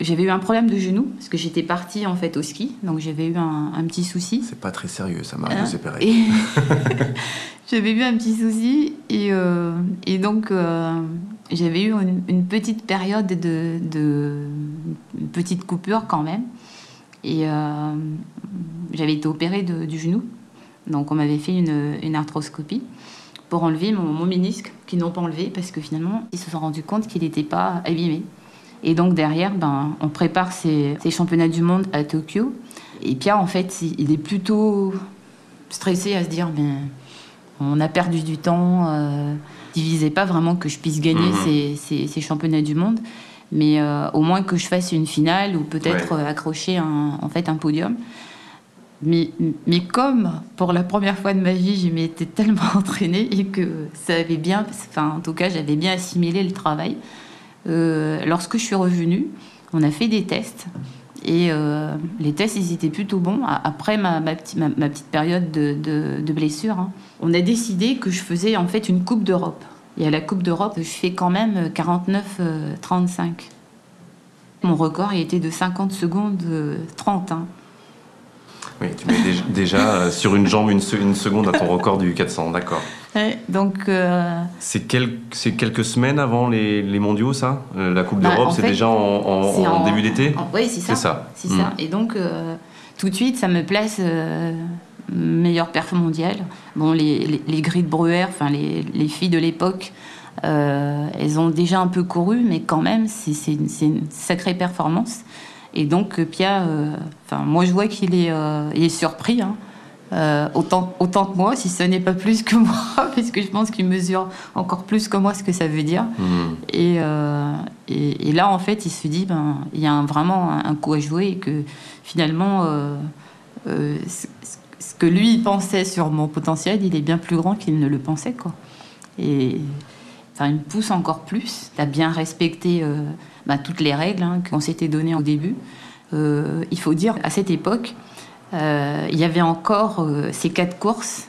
j'avais eu un problème de genou parce que j'étais partie en fait au ski, donc j'avais eu un, petit souci. C'est pas très sérieux, ça m'a séparé. j'avais eu un petit souci et, euh, et donc euh, j'avais eu une, petite période de, de, une petite coupure quand même. Et euh, j'avais été opérée du genou, donc on m'avait fait une, une arthroscopie pour enlever mon, mon ménisque, qu'ils n'ont pas enlevé parce que finalement, ils se sont rendus compte qu'il n'était pas abîmé. Et donc derrière, ben, on prépare ces, ces championnats du monde à Tokyo. Et Pierre, en fait, il est plutôt stressé à se dire, ben, on a perdu du temps. Euh, il visait pas vraiment que je puisse gagner Mhm. ces, ces- ces championnats du monde, mais euh, au moins que je fasse une finale ou peut-être Ouais. accrocher un, en fait un podium. Mais, mais comme pour la première fois de ma vie, je m'étais tellement entraînée et que ça avait bien, enfin en tout cas j'avais bien assimilé le travail. euh, lorsque je suis revenue, on a fait des tests et euh, les tests ils étaient plutôt bons. Après ma, petite- période de, blessure, hein, on a décidé que je faisais en fait une Coupe d'Europe. Et à la Coupe d'Europe, je fais quand même 49-35. Mon record il était de 50 secondes euh, 30. hein. Oui, tu mets déjà, déjà, euh, sur une jambe une, se- une seconde à ton record du 400, d'accord. Ouais, donc euh, C'est quel- c'est quelques semaines avant les, les mondiaux, ça? Euh, La Coupe Bah, d'Europe, c'est déjà en, en- c'est en début d'été? Oui, c'est ça. C'est ça. C'est Mm. ça. Et donc, euh, tout de suite, ça me place euh, meilleure perf mondiale. Bon, les, les, les grilles de Breuer, enfin, les, les filles de l'époque, elles ont déjà un peu couru, mais quand même, c'est c'est une, c'est une sacrée performance. Et donc, euh, Pia, euh, enfin, moi, je vois qu'il est, euh, il est surpris. hein. Euh, autant, autant que moi, si ce n'est pas plus que moi, parce que je pense qu'il mesure encore plus que moi ce que ça veut dire. Mm. Et, euh, et, et là, en fait, il se dit, ben, il y a un- vraiment un, un coup à jouer et que finalement, euh, ce, ce que lui pensait sur mon potentiel, il est bien plus grand qu'il ne le pensait, quoi. Et enfin, il me pousse encore plus à bien respecter ben, toutes les règles hein, qu'on s'était données au début. Euh, il faut dire, à cette époque, euh, il y avait encore euh, ces quatre courses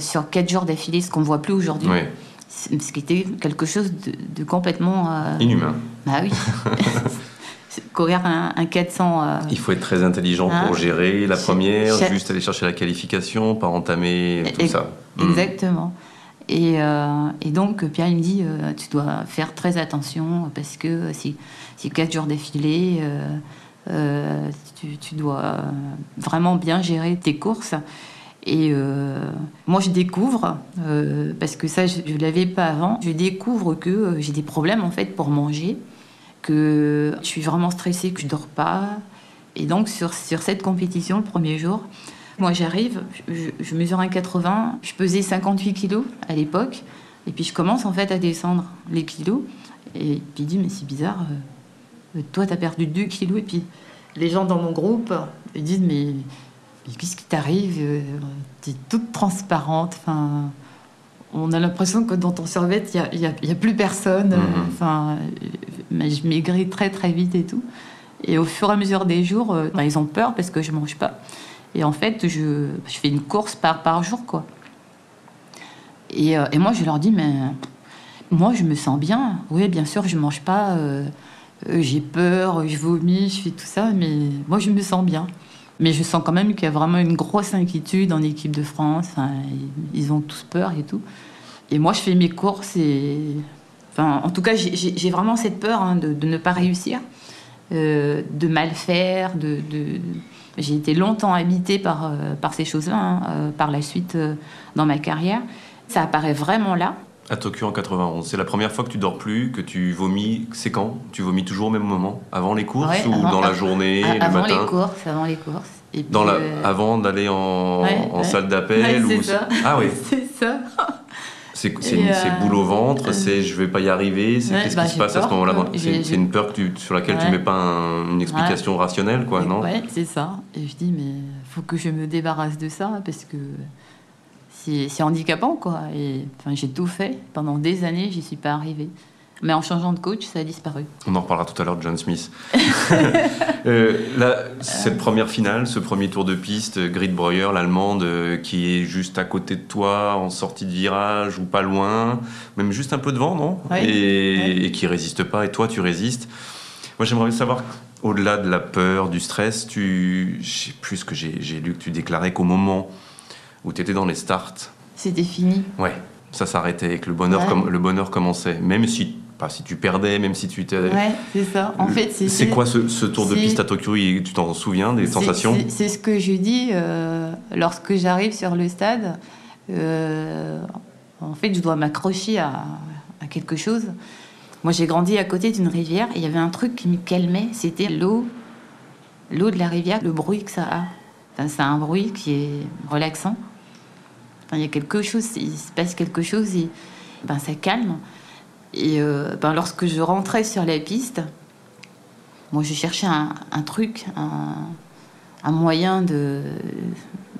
sur quatre jours d'affilée, ce qu'on ne voit plus aujourd'hui. Ce qui était quelque chose de, de complètement. euh, inhumain. Bah oui. Courir un, un 400. euh, Il faut être très intelligent Hein pour gérer la première, cha- juste aller chercher la qualification, pas entamer tout ça. Mm. Exactement. Et, euh, et donc, Pierre, me dit euh, tu dois faire très attention parce que si, si quatre jours d'affilée, euh, euh, tu, tu dois vraiment bien gérer tes courses. Et moi, je découvre, parce que ça, je ne l'avais pas avant, je découvre que j'ai des problèmes en fait pour manger, que je suis vraiment stressée, que je dors pas. Et donc, sur, sur cette compétition, le premier jour, moi, j'arrive, je, je mesure 1,80, je pesais 58 kilos à l'époque, et puis je commence en fait à descendre les kilos. Et puis il dit, mais c'est bizarre, euh, toi, t'as perdu 2 kilos, et puis les gens dans mon groupe ils disent, mais, mais qu'est-ce qui t'arrive Euh, T'es toute transparente, enfin. On a l'impression que dans ton survêt, il n'y a, plus personne. Mhm. Enfin, mais je maigris très très vite et tout. Et au fur et à mesure des jours, euh, bah, ils ont peur parce que je mange pas. Et en fait, je, fais une course par, jour, quoi. Et, euh, et moi, je leur dis, mais moi, je me sens bien. Oui, bien sûr, je mange pas. euh, euh, j'ai peur, je vomis, je fais tout ça, mais moi, je me sens bien. Mais je sens quand même qu'il y a vraiment une grosse inquiétude en équipe de France. Ils- ont tous peur et tout. Et moi, je fais mes courses et. Enfin, en tout cas, j'ai- vraiment cette peur hein, de, ne pas réussir, de mal faire. De- J'ai été longtemps habitée par, euh, par ces choses-là, hein, euh, par la suite euh, dans ma carrière. Ça apparaît vraiment là. À Tokyo en 91, c'est la première fois que tu dors plus, que tu vomis. C'est quand? Tu vomis toujours au même moment? Avant les courses Ouais, ou avant- dans la journée, A- le avant matin? les courses, avant les courses. Et puis, Dans la, euh, Avant d'aller en, Ouais, en ouais. salle d'appel ou... Ah oui, c'est ça. C'est euh, boule au ventre, euh, c'est je vais pas y arriver, c'est qu'est-ce bah, qui se passe à ce moment-là? C'est une peur sur laquelle tu Ouais. mets pas un- une explication rationnelle, quoi, non? Ouais, c'est ça. Et je dis, mais faut que je me débarrasse de ça parce que c'est c'est handicapant, quoi. Et enfin, j'ai tout fait. Pendant des années, j'y suis pas arrivée. Mais en changeant de coach, ça a disparu. On en reparlera tout à l'heure de John Smith. Euh, là, cette première finale, ce premier tour de piste, Grit Breuer, l'allemande, euh, qui est juste à côté de toi, en sortie de virage ou pas loin, même juste un peu devant, non? Oui. et, Oui. et qui résiste pas, et toi tu résistes. Moi j'aimerais savoir, au-delà de la peur, du stress, tu, je sais plus ce que j'ai lu que tu déclarais qu'au moment où tu étais dans les starts, C'était fini. ouais, ça s'arrêtait, et que le bonheur, Ouais. com- le bonheur commençait, même si, pas si tu perdais, même si tu étais... Ouais, c'est ça. En fait, c'est C'est quoi ce, ce tour de piste à Tokyo Tu t'en souviens des sensations c'est- C'est ce que je dis euh, lorsque j'arrive sur le stade. Euh, en fait, je dois m'accrocher à, à quelque chose. Moi, j'ai grandi à côté d'une rivière et il y avait un truc qui me calmait, c'était l'eau, l'eau de la rivière, le bruit que ça a. Enfin, c'est un bruit qui est relaxant. Enfin, il y a quelque chose, il se passe quelque chose et ben, ça calme. Et euh, ben, lorsque je rentrais sur la piste, moi, je cherchais un, truc, un, moyen de,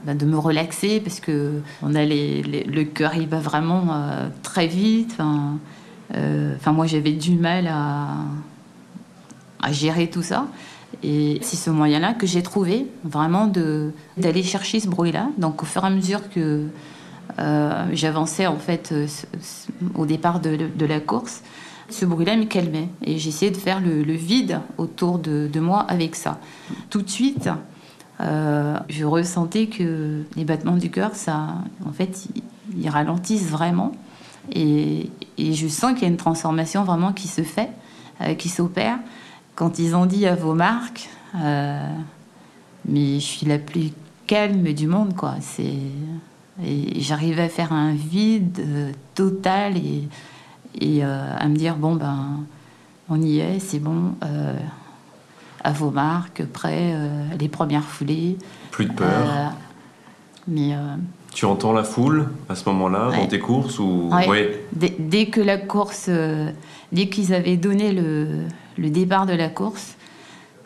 ben, de me relaxer parce que on a le cœur, il va vraiment euh, très vite. Euh, enfin, moi, j'avais du mal à, à gérer tout ça. Et c'est ce moyen-là que j'ai trouvé, vraiment, d'aller chercher ce bruit-là. Donc, au fur et à mesure que j'avançais, en fait, euh, au départ de, la course, ce bruit-là me calmait. Et j'essayais de faire le, vide autour de, moi avec ça. Tout de suite, euh, je ressentais que les battements du cœur, ça, en fait, ils, ralentissent vraiment. Et, je sens qu'il y a une transformation vraiment qui se fait, euh, qui s'opère. Quand ils ont dit à vos marques, euh, mais je suis la plus calme du monde, quoi. C'est et j'arrivais à faire un vide euh, total et, et euh, à me dire bon ben on y est, c'est bon. euh, à vos marques, prêt, les premières foulées. Plus de peur. Mais Tu entends la foule à ce moment-là dans tes courses ou Ouais. Ouais. dès, dès que la course, dès qu'ils avaient donné le, le départ de la course,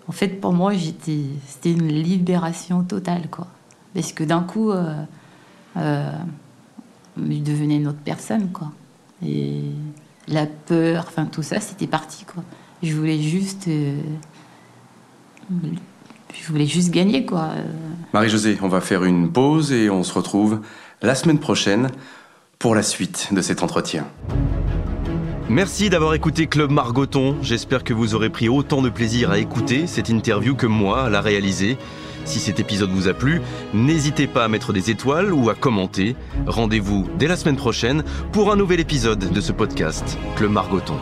en fait, pour moi, j'étais, c'était une libération totale, quoi. Parce que d'un coup, euh, je devenais une autre personne, quoi. Et la peur, enfin tout ça, c'était parti, quoi. Je voulais juste, euh, je voulais juste gagner, quoi. Marie-Josée, on va faire une pause et on se retrouve la semaine prochaine pour la suite de cet entretien. Merci d'avoir écouté Club Margoton. J'espère que vous aurez pris autant de plaisir à écouter cette interview que moi à la réaliser. Si cet épisode vous a plu, n'hésitez pas à mettre des étoiles ou à commenter. Rendez-vous dès la semaine prochaine pour un nouvel épisode de ce podcast, Club Margoton.